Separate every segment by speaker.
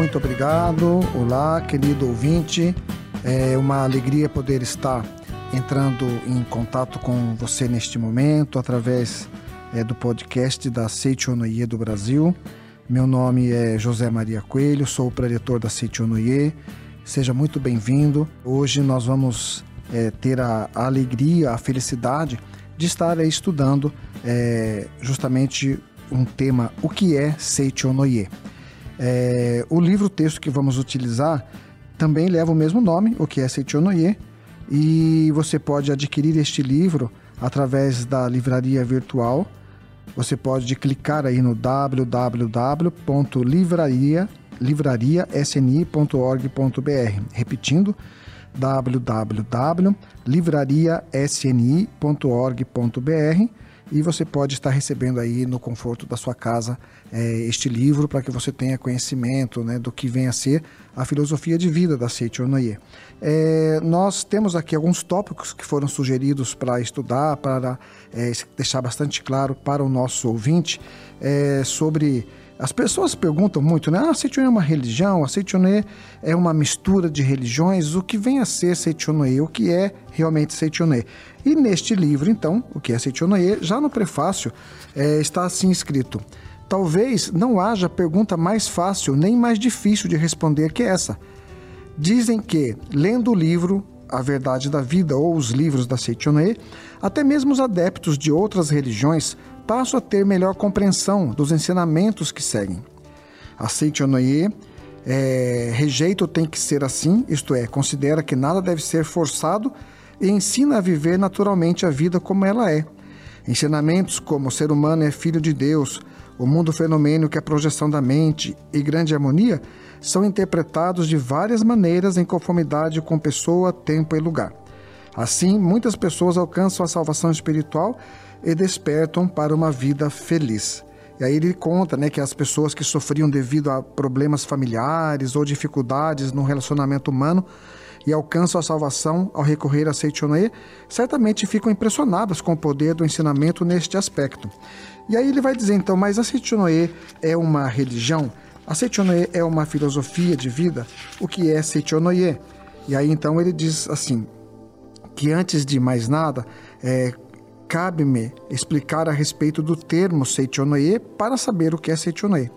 Speaker 1: muito obrigado. Olá, querido ouvinte. É uma alegria poder estar entrando em contato com você neste momento através é, do podcast da Seichonoye do Brasil. Meu nome é José Maria Coelho, sou o preletor da Seichonoye. Seja muito bem-vindo. Hoje nós vamos é, ter a, alegria, a felicidade de estar é, estudando é, justamente um tema, o que é Seichonoye. É, o livro-texto que vamos utilizar também leva o mesmo nome, o que é Seichonoye, e você pode adquirir este livro através da livraria virtual. Você pode clicar aí no www.livrariasni.org.br. Repetindo, www.livrariasni.org.br e você pode estar recebendo aí no conforto da sua casa é, este livro para que você tenha conhecimento né, do que vem a ser a filosofia de vida da Seiichi Onoye. É, nós temos aqui alguns tópicos que foram sugeridos para estudar, para é, deixar bastante claro para o nosso ouvinte é, sobre as pessoas perguntam muito, né? Ah, Seichonoye é uma religião, a Seichonoye é uma mistura de religiões. O que vem a ser Seichonoye? O que é realmente Seichonoye? E neste livro, então, o que é Seichonoye, já no prefácio é, está assim escrito: Talvez não haja pergunta mais fácil nem mais difícil de responder que essa. Dizem que, lendo o livro A Verdade da Vida ou os livros da Seichonoye, até mesmo os adeptos de outras religiões passo a ter melhor compreensão dos ensinamentos que seguem. Aceite Onoye é, rejeita o tem que ser assim, isto é, considera que nada deve ser forçado e ensina a viver naturalmente a vida como ela é. Ensinamentos como o ser humano é filho de Deus, o mundo fenomênio que é projeção da mente e grande harmonia são interpretados de várias maneiras em conformidade com pessoa, tempo e lugar. Assim, muitas pessoas alcançam a salvação espiritual e despertam para uma vida feliz. E aí ele conta né, que as pessoas que sofriam devido a problemas familiares ou dificuldades no relacionamento humano e alcançam a salvação ao recorrer a Seichonoe, certamente ficam impressionadas com o poder do ensinamento neste aspecto. E aí ele vai dizer então, mas a Seichonoe é uma religião? A Seichonoe é uma filosofia de vida? O que é Seichonoye? E aí então ele diz assim, que antes de mais nada, é, cabe-me explicar a respeito do termo Seichonoye para saber o que é Seichonoye.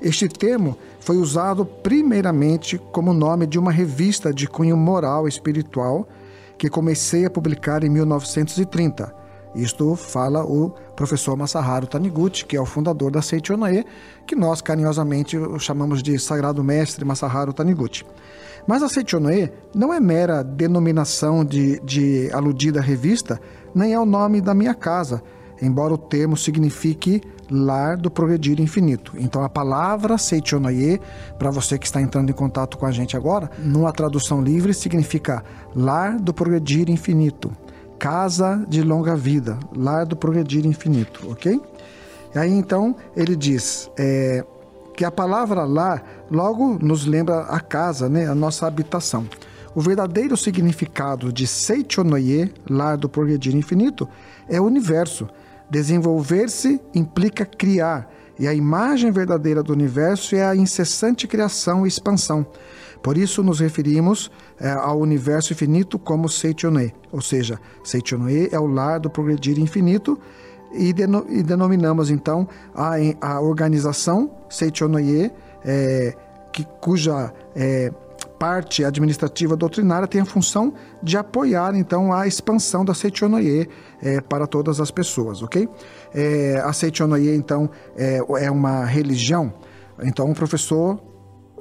Speaker 1: Este termo foi usado primeiramente como nome de uma revista de cunho moral espiritual que comecei a publicar em 1930. Isto fala o professor Masaharu Taniguchi, que é o fundador da Seichonoye, que nós carinhosamente chamamos de Sagrado Mestre Masaharu Taniguchi. Mas a Seichonoye não é mera denominação de, de aludida revista, nem é o nome da minha casa, embora o termo signifique lar do progredir infinito. Então a palavra Seichonoye, para você que está entrando em contato com a gente agora, numa tradução livre significa lar do progredir infinito, casa de longa vida, lar do progredir infinito, ok? E aí então ele diz é, que a palavra lar logo nos lembra a casa, né, a nossa habitação. O verdadeiro significado de Seichonoye, lar do progredir infinito, é o universo. Desenvolver-se implica criar, e a imagem verdadeira do universo é a incessante criação e expansão. Por isso nos referimos é, ao universo infinito como Seichonoye, ou seja, Seichonoye é o lar do progredir infinito e, deno, e denominamos então a, a organização Seichonoye, é, que, cuja é, parte administrativa doutrinária tem a função de apoiar então a expansão da Seichonoye é, para todas as pessoas, ok? É, a Seichonoye então é, é, uma religião. Então o professor,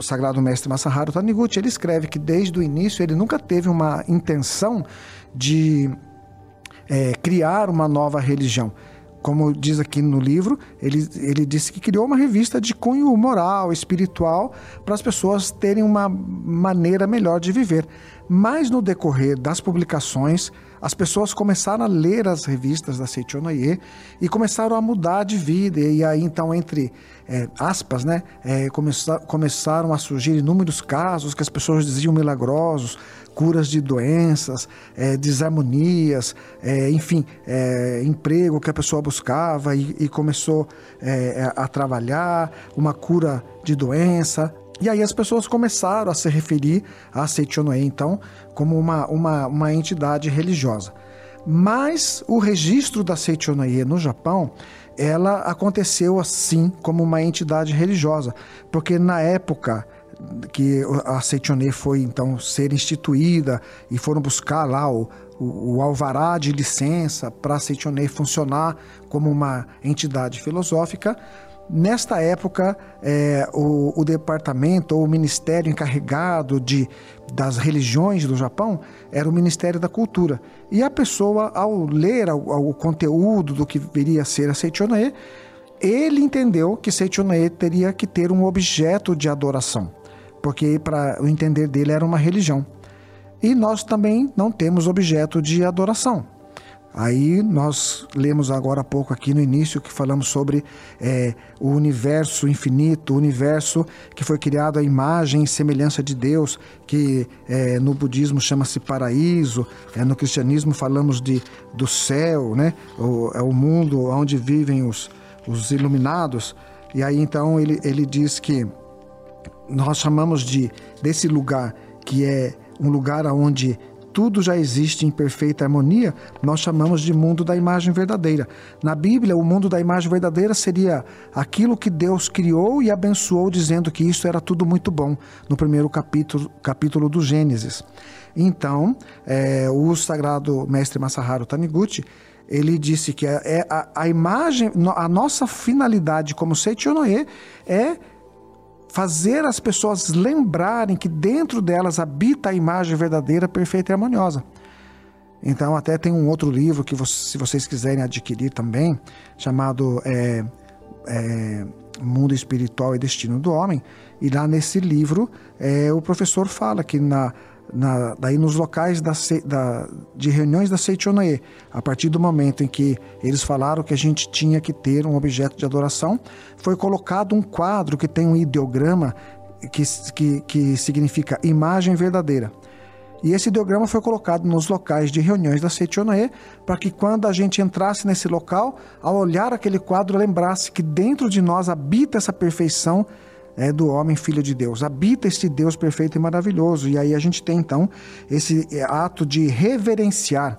Speaker 1: o Sagrado Mestre Masaharu Taniguchi, ele escreve que desde o início ele nunca teve uma intenção de é, criar uma nova religião como diz aqui no livro, ele, ele disse que criou uma revista de cunho moral, espiritual, para as pessoas terem uma maneira melhor de viver. Mas no decorrer das publicações, as pessoas começaram a ler as revistas da Seichonoye e começaram a mudar de vida. E aí, então, entre é, aspas, né, é, começar, começaram a surgir inúmeros casos que as pessoas diziam milagrosos, curas de doenças, é, desarmonias, é, enfim, é, emprego que a pessoa buscava e, e começou é, a trabalhar, uma cura de doença. E aí as pessoas começaram a se referir a Seichonoe, então, como uma, uma, uma entidade religiosa. Mas o registro da Seichonoye no Japão, ela aconteceu assim como uma entidade religiosa, porque na época que a Seichonoye foi então ser instituída e foram buscar lá o, o, o alvará de licença para a Seichonoye funcionar como uma entidade filosófica, Nesta época, é, o, o, departamento ou o ministério encarregado de, das religiões do Japão era o Ministério da Cultura. E a pessoa, ao ler o, conteúdo do que viria a ser a Seichonae, ele entendeu que Seichonae teria que ter um objeto de adoração, porque para o entender dele era uma religião. E nós também não temos objeto de adoração. Aí nós lemos agora há pouco aqui no início que falamos sobre é, o universo infinito, o universo que foi criado à imagem e semelhança de Deus, que é, no budismo chama-se paraíso, é, no cristianismo falamos de, do céu, né? O, é o mundo onde vivem os, os iluminados. E aí então ele, ele diz que nós chamamos de desse lugar que é um lugar onde tudo já existe em perfeita harmonia, nós chamamos de mundo da imagem verdadeira. Na Bíblia, o mundo da imagem verdadeira seria aquilo que Deus criou e abençoou, dizendo que isso era tudo muito bom, no primeiro capítulo, capítulo do Gênesis. Então, é, o sagrado mestre Masaharu Taniguchi ele disse que é, é a, a, imagem, a nossa finalidade como Seichonoye é fazer as pessoas lembrarem que dentro delas habita a imagem verdadeira, perfeita e harmoniosa. Então, até tem um outro livro que, se vocês quiserem adquirir também, chamado é, é, Mundo Espiritual e Destino do Homem. E lá nesse livro, é, o professor fala que na, na, daí nos locais da, da, de reuniões da Seichonoye, a partir do momento em que eles falaram que a gente tinha que ter um objeto de adoração, foi colocado um quadro que tem um ideograma que, que, que significa imagem verdadeira. E esse ideograma foi colocado nos locais de reuniões da Seichonoye para que quando a gente entrasse nesse local, ao olhar aquele quadro, lembrasse que dentro de nós habita essa perfeição é, do homem filho de Deus. Habita este Deus perfeito e maravilhoso. E aí a gente tem então esse é, ato de reverenciar.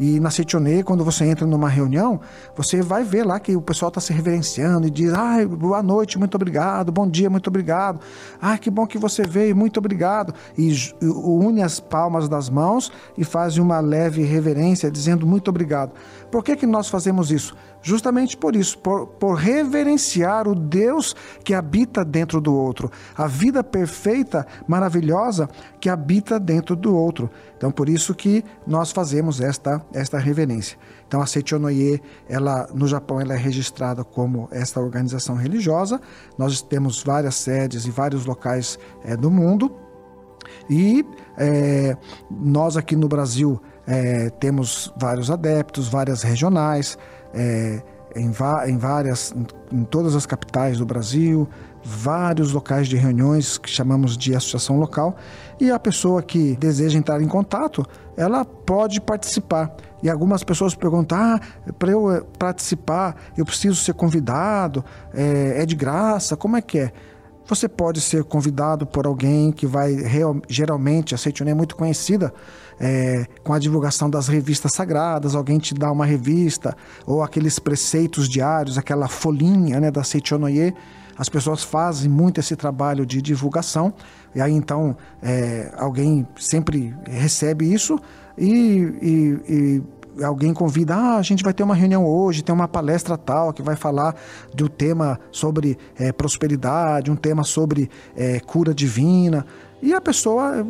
Speaker 1: E na Setionê, quando você entra numa reunião, você vai ver lá que o pessoal está se reverenciando e diz: ai, boa noite, muito obrigado, bom dia, muito obrigado. Ai, que bom que você veio, muito obrigado. E une as palmas das mãos e faz uma leve reverência, dizendo muito obrigado. Por que, que nós fazemos isso? Justamente por isso, por, por reverenciar o Deus que habita dentro do outro, a vida perfeita, maravilhosa que habita dentro do outro. Então, por isso que nós fazemos esta, esta reverência. Então, a Seichonoye, ela no Japão, ela é registrada como esta organização religiosa. Nós temos várias sedes e vários locais é, do mundo. E é, nós aqui no Brasil é, temos vários adeptos, várias regionais é, em, em, várias, em, todas as capitais do Brasil, vários locais de reuniões que chamamos de associação local e a pessoa que deseja entrar em contato, ela pode participar. E algumas pessoas perguntam: ah, para eu eh, participar, eu preciso ser convidado, é, é de graça, como é que é? Você pode ser convidado por alguém que vai real, geralmente, a Seitonê é muito conhecida é, com a divulgação das revistas sagradas, alguém te dá uma revista ou aqueles preceitos diários, aquela folhinha né, da Seichonoye. As pessoas fazem muito esse trabalho de divulgação e aí então é, alguém sempre recebe isso e, e, e alguém convida, ah, a gente vai ter uma reunião hoje, tem uma palestra tal que vai falar do tema sobre é, prosperidade, um tema sobre é, cura divina. E a pessoa,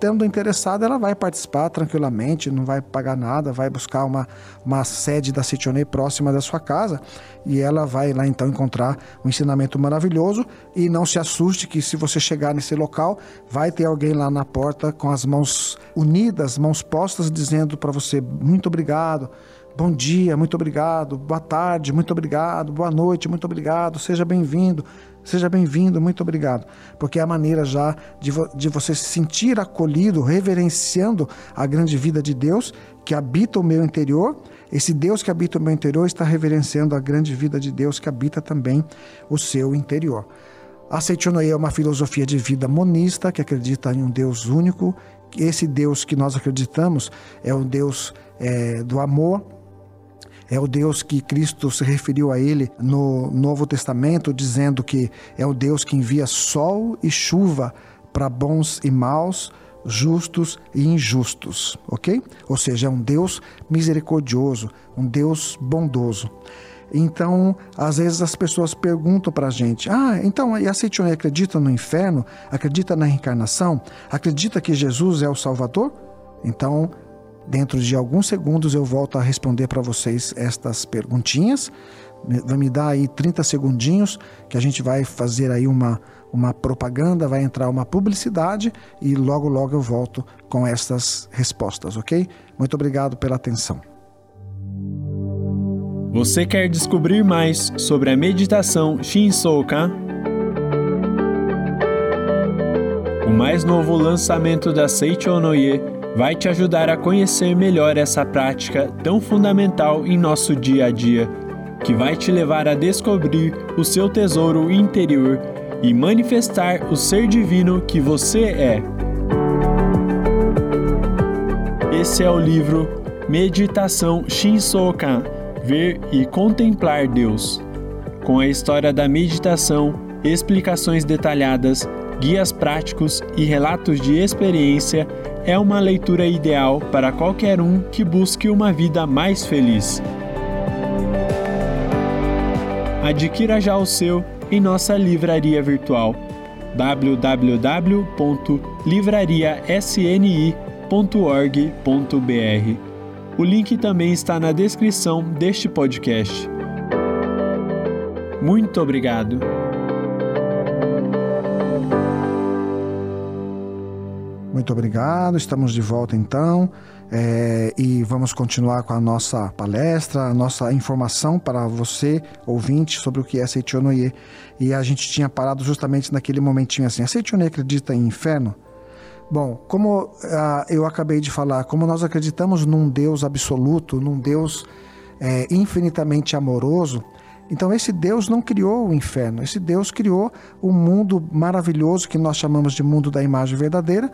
Speaker 1: tendo interessada, ela vai participar tranquilamente, não vai pagar nada, vai buscar uma, uma sede da Citionê próxima da sua casa e ela vai lá então encontrar um ensinamento maravilhoso e não se assuste que se você chegar nesse local, vai ter alguém lá na porta com as mãos unidas, mãos postas, dizendo para você muito obrigado, Bom dia, muito obrigado. Boa tarde, muito obrigado. Boa noite, muito obrigado. Seja bem-vindo. Seja bem-vindo, muito obrigado. Porque é a maneira já de, vo de você se sentir acolhido, reverenciando a grande vida de Deus que habita o meu interior. Esse Deus que habita o meu interior está reverenciando a grande vida de Deus que habita também o seu interior. A Seichonoye é uma filosofia de vida monista que acredita em um Deus único. Esse Deus que nós acreditamos é o Deus é, do amor, é o Deus que Cristo se referiu a ele no Novo Testamento, dizendo que é o Deus que envia sol e chuva para bons e maus, justos e injustos, ok? Ou seja, é um Deus misericordioso, um Deus bondoso. Então, às vezes as pessoas perguntam para a gente: ah, então, e a Seitonei acredita no inferno? Acredita na reencarnação? Acredita que Jesus é o Salvador? Então, dentro de alguns segundos eu volto a responder para vocês estas perguntinhas. Vai me dar aí 30 segundinhos que a gente vai fazer aí uma, uma propaganda, vai entrar uma publicidade e logo logo eu volto com estas respostas, ok? Muito obrigado pela atenção.
Speaker 2: Você quer descobrir mais sobre a meditação Shinsokan? O mais novo lançamento da Seicho Noye vai te ajudar a conhecer melhor essa prática tão fundamental em nosso dia a dia, que vai te levar a descobrir o seu tesouro interior e manifestar o ser divino que você é. Esse é o livro Meditação Shinsokan ver e contemplar Deus. Com a história da meditação, explicações detalhadas, guias práticos e relatos de experiência, é uma leitura ideal para qualquer um que busque uma vida mais feliz. Adquira já o seu em nossa livraria virtual www.livrariasni.org.br o link também está na descrição deste podcast. Muito obrigado.
Speaker 1: Muito obrigado, estamos de volta então é, e vamos continuar com a nossa palestra, a nossa informação para você, ouvinte, sobre o que é Seichonoye. E a gente tinha parado justamente naquele momentinho assim: a acredita em inferno? Bom, como uh, eu acabei de falar, como nós acreditamos num Deus absoluto, num Deus é, infinitamente amoroso, então esse Deus não criou o inferno, esse Deus criou o mundo maravilhoso que nós chamamos de mundo da imagem verdadeira,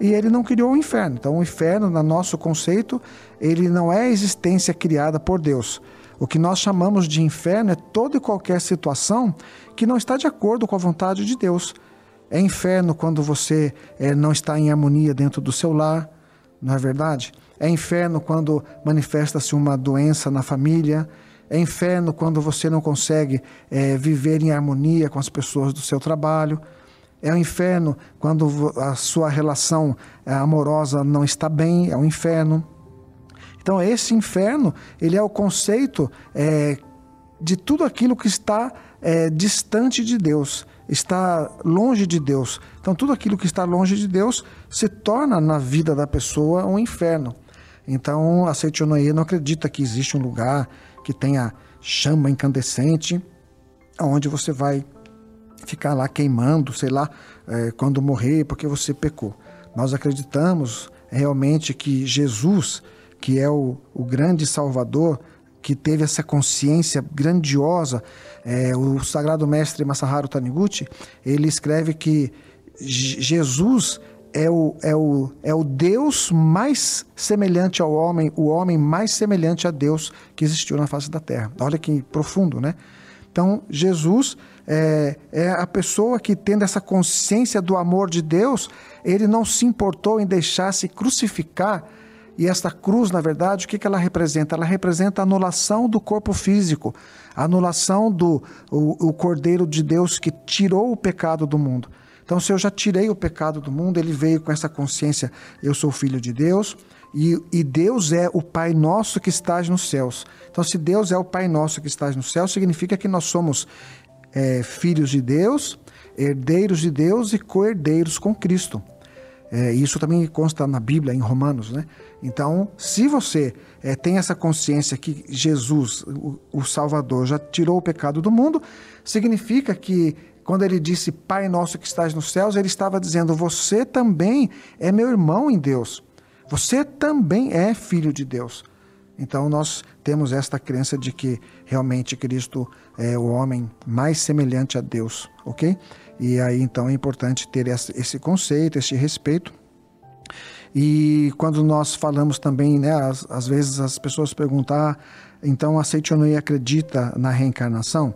Speaker 1: e ele não criou o inferno. Então o inferno, no nosso conceito, ele não é a existência criada por Deus. O que nós chamamos de inferno é toda e qualquer situação que não está de acordo com a vontade de Deus. É inferno quando você é, não está em harmonia dentro do seu lar, não é verdade? É inferno quando manifesta-se uma doença na família. É inferno quando você não consegue é, viver em harmonia com as pessoas do seu trabalho. É um inferno quando a sua relação amorosa não está bem. É um inferno. Então, esse inferno, ele é o conceito é, de tudo aquilo que está é, distante de Deus está longe de Deus. Então, tudo aquilo que está longe de Deus se torna na vida da pessoa um inferno. Então, a Seichonoye não acredita que existe um lugar que tenha chama incandescente, onde você vai ficar lá queimando, sei lá, é, quando morrer, porque você pecou. Nós acreditamos realmente que Jesus, que é o, o grande Salvador, que teve essa consciência grandiosa. É, o sagrado mestre Masaharu Taniguchi, ele escreve que Jesus é o, é, o, é o Deus mais semelhante ao homem, o homem mais semelhante a Deus que existiu na face da terra. Olha que profundo, né? Então, Jesus é, é, a pessoa que, tendo essa consciência do amor de Deus, ele não se importou em deixar-se crucificar e esta cruz, na verdade, o que, que ela representa? Ela representa a anulação do corpo físico, a anulação do o, o Cordeiro de Deus que tirou o pecado do mundo. Então, se eu já tirei o pecado do mundo, ele veio com essa consciência: eu sou filho de Deus e, e Deus é o Pai nosso que estás nos céus. Então, se Deus é o Pai nosso que estás nos céus, significa que nós somos é, filhos de Deus, herdeiros de Deus e co-herdeiros com Cristo. É, isso também consta na Bíblia, em Romanos, né? Então, se você é, tem essa consciência que Jesus, o, o, Salvador, já tirou o pecado do mundo, significa que quando ele disse Pai nosso que estás nos céus, ele estava dizendo: Você também é meu irmão em Deus. Você também é filho de Deus. Então nós temos esta crença de que realmente Cristo é o homem mais semelhante a Deus, ok? E aí então é importante ter esse conceito, esse respeito. E quando nós falamos também, né, às, às vezes as pessoas perguntam, ah, então a Seichonoye acredita na reencarnação?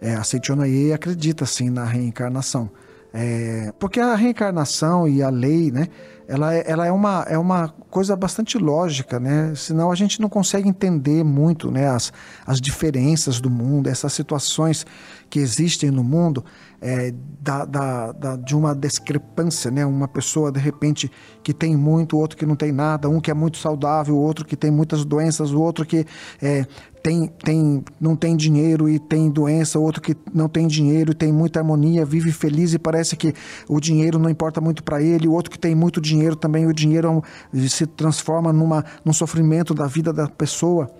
Speaker 1: É, a Seichonoye acredita sim na reencarnação. É, porque a reencarnação e a lei, né, ela, é, ela é, uma, é uma coisa bastante lógica, né? Senão a gente não consegue entender muito né, as, as diferenças do mundo, essas situações que existem no mundo, é, da, da, da, de uma discrepância, né? Uma pessoa, de repente, que tem muito, outro que não tem nada, um que é muito saudável, outro que tem muitas doenças, o outro que é, tem, tem, não tem dinheiro e tem doença, outro que não tem dinheiro e tem muita harmonia, vive feliz e parece que o dinheiro não importa muito para ele, o outro que tem muito dinheiro também, o dinheiro se transforma numa, num sofrimento da vida da pessoa.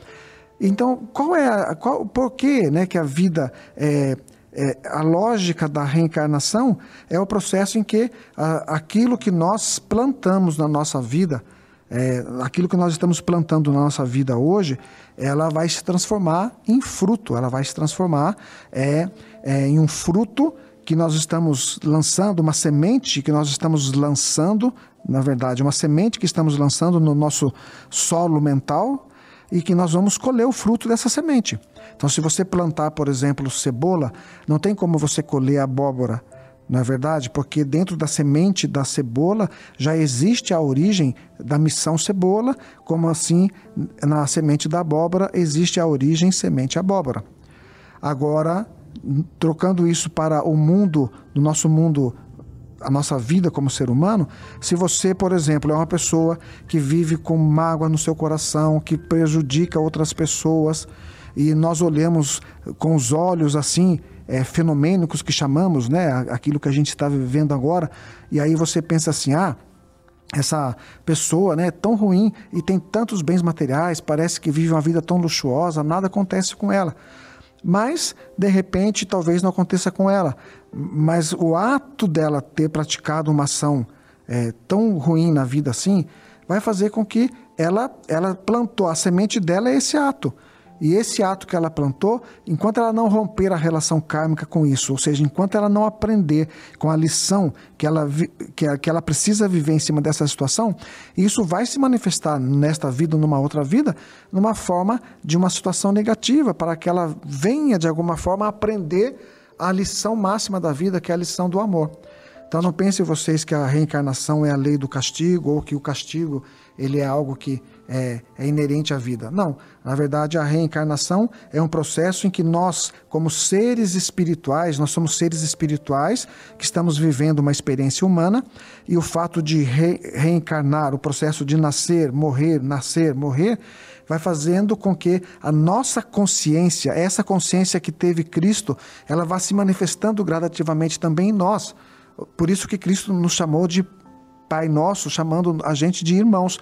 Speaker 1: Então, qual é a, qual, por que, né, que a vida é, é, a lógica da reencarnação é o processo em que a, aquilo que nós plantamos na nossa vida, é, aquilo que nós estamos plantando na nossa vida hoje, ela vai se transformar em fruto, ela vai se transformar é, é, em um fruto que nós estamos lançando, uma semente que nós estamos lançando, na verdade, uma semente que estamos lançando no nosso solo mental e que nós vamos colher o fruto dessa semente. Então, se você plantar, por exemplo, cebola, não tem como você colher abóbora não é verdade? Porque dentro da semente da cebola já existe a origem da missão cebola, como assim na semente da abóbora existe a origem semente abóbora. Agora, trocando isso para o mundo, no nosso mundo, a nossa vida como ser humano, se você, por exemplo, é uma pessoa que vive com mágoa no seu coração, que prejudica outras pessoas, e nós olhamos com os olhos assim, é, fenomênicos que chamamos, né, aquilo que a gente está vivendo agora, e aí você pensa assim, ah, essa pessoa né, é tão ruim e tem tantos bens materiais, parece que vive uma vida tão luxuosa, nada acontece com ela. Mas, de repente, talvez não aconteça com ela. Mas o ato dela ter praticado uma ação é, tão ruim na vida assim, vai fazer com que ela, ela plantou, a semente dela é esse ato. E esse ato que ela plantou, enquanto ela não romper a relação kármica com isso, ou seja, enquanto ela não aprender com a lição que ela, que, que ela precisa viver em cima dessa situação, isso vai se manifestar nesta vida ou numa outra vida, numa forma de uma situação negativa, para que ela venha, de alguma forma, aprender a lição máxima da vida, que é a lição do amor. Então não pensem vocês que a reencarnação é a lei do castigo ou que o castigo ele é algo que é, é, inerente à vida. Não, na verdade a reencarnação é um processo em que nós, como seres espirituais, nós somos seres espirituais que estamos vivendo uma experiência humana e o fato de re reencarnar, o processo de nascer, morrer, nascer, morrer, vai fazendo com que a nossa consciência, essa consciência que teve Cristo, ela vá se manifestando gradativamente também em nós. Por isso que Cristo nos chamou de Pai Nosso, chamando a gente de irmãos.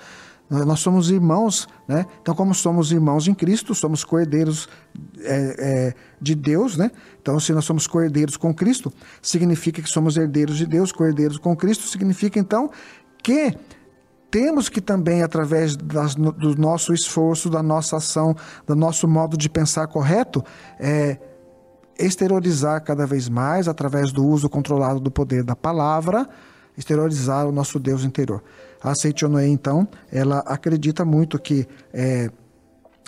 Speaker 1: Nós somos irmãos, né? Então, como somos irmãos em Cristo, somos cordeiros é, é, de Deus, né? Então, se nós somos cordeiros com Cristo, significa que somos herdeiros de Deus, cordeiros com Cristo, significa então que temos que também, através das, do nosso esforço, da nossa ação, do nosso modo de pensar correto, é, exteriorizar cada vez mais, através do uso controlado do poder da palavra, exteriorizar o nosso Deus interior. A Seichonoe, então, ela acredita muito que é,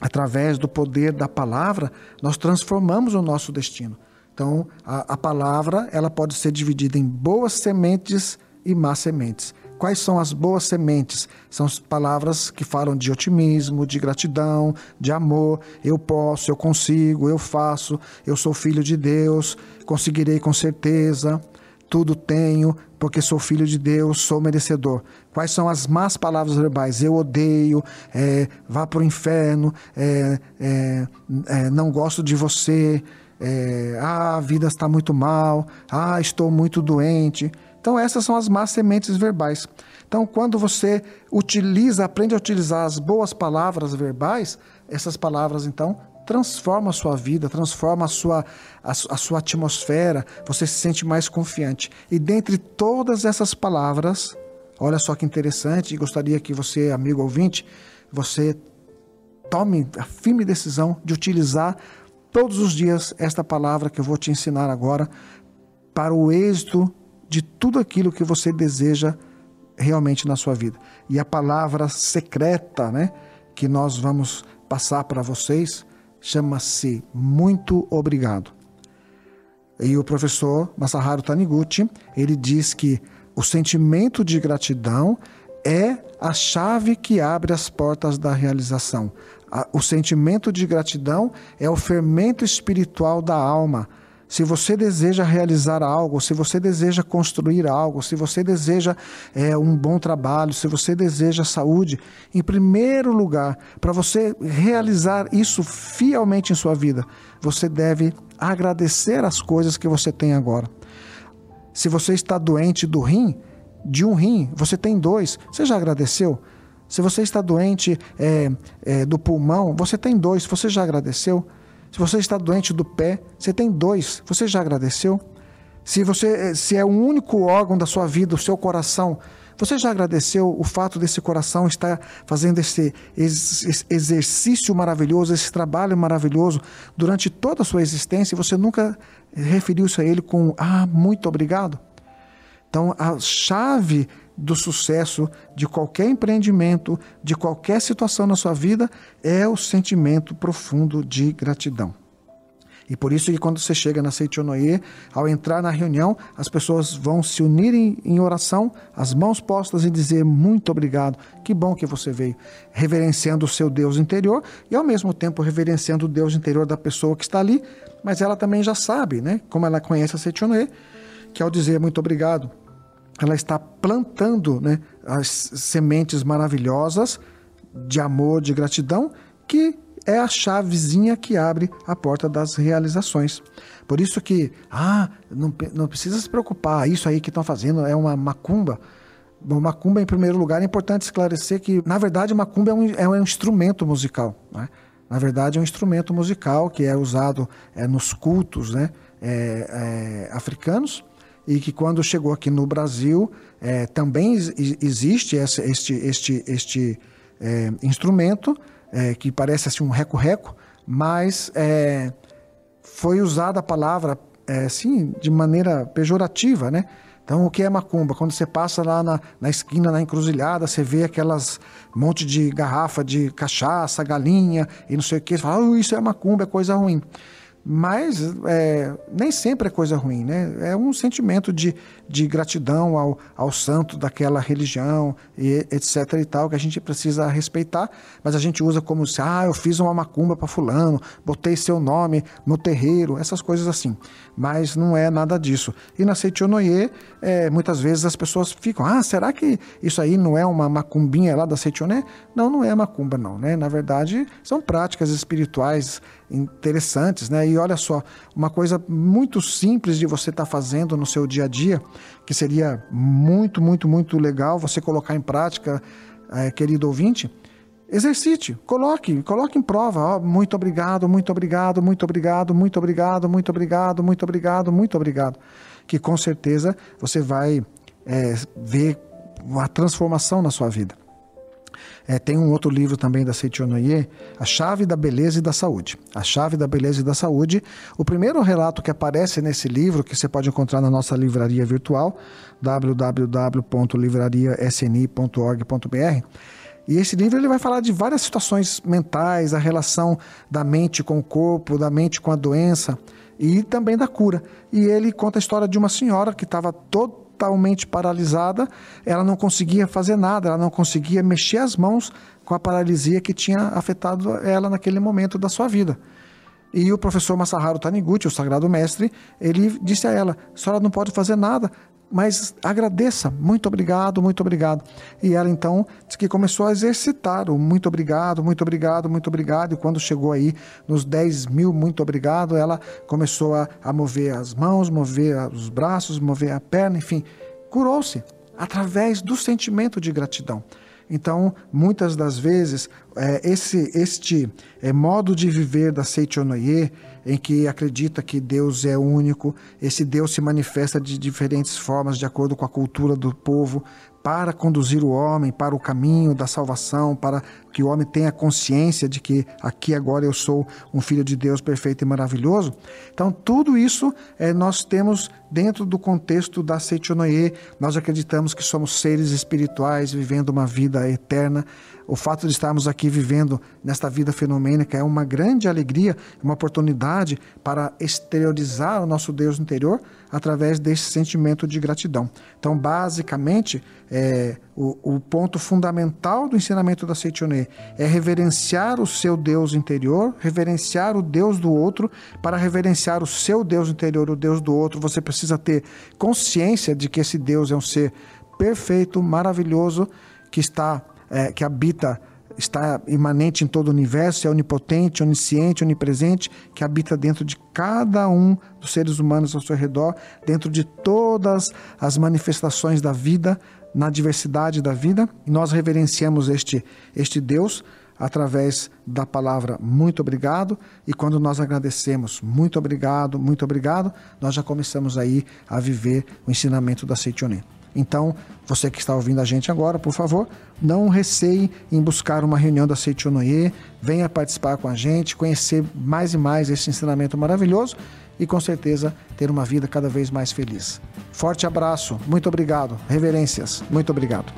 Speaker 1: através do poder da palavra, nós transformamos o nosso destino. Então, a, a palavra ela pode ser dividida em boas sementes e más sementes. Quais são as boas sementes? São as palavras que falam de otimismo, de gratidão, de amor. Eu posso, eu consigo, eu faço, eu sou filho de Deus, conseguirei com certeza tudo tenho, porque sou filho de Deus, sou merecedor. Quais são as más palavras verbais? Eu odeio, é, vá para o inferno, é, é, é, não gosto de você, é, ah, a vida está muito mal, ah, estou muito doente. Então, essas são as más sementes verbais. Então, quando você utiliza, aprende a utilizar as boas palavras verbais, essas palavras, então, transforma a sua vida, transforma a sua, a, a sua atmosfera, você se sente mais confiante. E dentre todas essas palavras, olha só que interessante, e gostaria que você, amigo ouvinte, você tome a firme decisão de utilizar todos os dias esta palavra que eu vou te ensinar agora para o êxito de tudo aquilo que você deseja realmente na sua vida. E a palavra secreta, né, que nós vamos passar para vocês, chama-se muito obrigado. E o professor Masaharu Taniguchi, ele diz que o sentimento de gratidão é a chave que abre as portas da realização. O sentimento de gratidão é o fermento espiritual da alma. Se você deseja realizar algo, se você deseja construir algo, se você deseja é, um bom trabalho, se você deseja saúde, em primeiro lugar, para você realizar isso fielmente em sua vida, você deve agradecer as coisas que você tem agora. Se você está doente do rim, de um rim, você tem dois. Você já agradeceu? Se você está doente é, é, do pulmão, você tem dois. Você já agradeceu? Se você está doente do pé, você tem dois. Você já agradeceu? Se você é, se é o único órgão da sua vida, o seu coração, você já agradeceu o fato desse coração estar fazendo esse exercício maravilhoso, esse trabalho maravilhoso durante toda a sua existência e você nunca referiu-se a ele com ah, muito obrigado? Então, a chave do sucesso de qualquer empreendimento, de qualquer situação na sua vida, é o sentimento profundo de gratidão. E por isso que quando você chega na Seichonoye, ao entrar na reunião, as pessoas vão se unirem em oração, as mãos postas e dizer muito obrigado, que bom que você veio, reverenciando o seu Deus interior e ao mesmo tempo reverenciando o Deus interior da pessoa que está ali, mas ela também já sabe, né, como ela conhece a Seichonoye, que ao dizer muito obrigado, ela está plantando né, as sementes maravilhosas de amor, de gratidão, que é a chavezinha que abre a porta das realizações. Por isso que, ah, não, não precisa se preocupar, isso aí que estão fazendo é uma macumba. Bom, macumba, em primeiro lugar, é importante esclarecer que, na verdade, macumba é um, é um instrumento musical. Né? Na verdade, é um instrumento musical que é usado é, nos cultos né, é, é, africanos e que quando chegou aqui no Brasil é, também existe esse, este, este, este é, instrumento é, que parece assim um reco-reco, mas é, foi usada a palavra é, assim de maneira pejorativa, né? Então, o que é macumba? Quando você passa lá na, na esquina, na encruzilhada, você vê aquelas monte de garrafa de cachaça, galinha e não sei o que, você fala, oh, isso é macumba, é coisa ruim. Mas é, nem sempre é coisa ruim, né? É um sentimento de, de gratidão ao, ao santo daquela religião, e, etc e tal, que a gente precisa respeitar, mas a gente usa como se, ah, eu fiz uma macumba para fulano, botei seu nome no terreiro, essas coisas assim. Mas não é nada disso. E na Seichonoye, é, muitas vezes as pessoas ficam, ah, será que isso aí não é uma macumbinha lá da Seichoné? Não, não é macumba não, né? Na verdade, são práticas espirituais interessantes, né? E olha só, uma coisa muito simples de você estar tá fazendo no seu dia a dia, que seria muito, muito, muito legal você colocar em prática, é, querido ouvinte, exercite, coloque, coloque em prova. Oh, muito obrigado, muito obrigado, muito obrigado, muito obrigado, muito obrigado, muito obrigado, muito obrigado. Que com certeza você vai é, ver uma transformação na sua vida. É, tem um outro livro também da Seichonoye, A Chave da Beleza e da Saúde. A Chave da Beleza e da Saúde. O primeiro relato que aparece nesse livro, que você pode encontrar na nossa livraria virtual, www.livrariasni.org.br, e esse livro ele vai falar de várias situações mentais, a relação da mente com o corpo, da mente com a doença e também da cura. E ele conta a história de uma senhora que estava todo totalmente paralisada, ela não conseguia fazer nada, ela não conseguia mexer as mãos com a paralisia que tinha afetado ela naquele momento da sua vida. E o professor Masaharu Taniguchi, o sagrado mestre, ele disse a ela: a senhora não pode fazer nada, mas agradeça, muito obrigado, muito obrigado. E ela então disse que começou a exercitar o muito obrigado, muito obrigado, muito obrigado. E quando chegou aí nos 10 mil muito obrigado, ela começou a, a mover as mãos, mover os braços, mover a perna, enfim, curou-se através do sentimento de gratidão. Então, muitas das vezes, é, esse, este é, modo de viver da Seichonoye, em que acredita que Deus é único, esse Deus se manifesta de diferentes formas de acordo com a cultura do povo, para conduzir o homem para o caminho da salvação, para que o homem tenha consciência de que aqui agora eu sou um filho de Deus perfeito e maravilhoso. Então, tudo isso é, nós temos dentro do contexto da Seichonoye. Nós acreditamos que somos seres espirituais vivendo uma vida eterna. O fato de estarmos aqui vivendo nesta vida fenomênica é uma grande alegria, uma oportunidade para exteriorizar o nosso Deus interior através desse sentimento de gratidão. Então, basicamente, é, o, o, ponto fundamental do ensinamento da Seichoné é reverenciar o seu Deus interior, reverenciar o Deus do outro. Para reverenciar o seu Deus interior, o Deus do outro, você precisa ter consciência de que esse Deus é um ser perfeito, maravilhoso, que está, é, que habita está imanente em todo o universo, é onipotente, onisciente, onipresente, que habita dentro de cada um dos seres humanos ao seu redor, dentro de todas as manifestações da vida, na diversidade da vida. Nós reverenciamos este, este Deus através da palavra muito obrigado e quando nós agradecemos muito obrigado, muito obrigado, nós já começamos aí a viver o ensinamento da Seichoné. Então, você que está ouvindo a gente agora, por favor, não receie em buscar uma reunião da Seichonoye, venha participar com a gente, conhecer mais e mais esse ensinamento maravilhoso e com certeza ter uma vida cada vez mais feliz. Forte abraço, muito obrigado. Reverências, muito obrigado.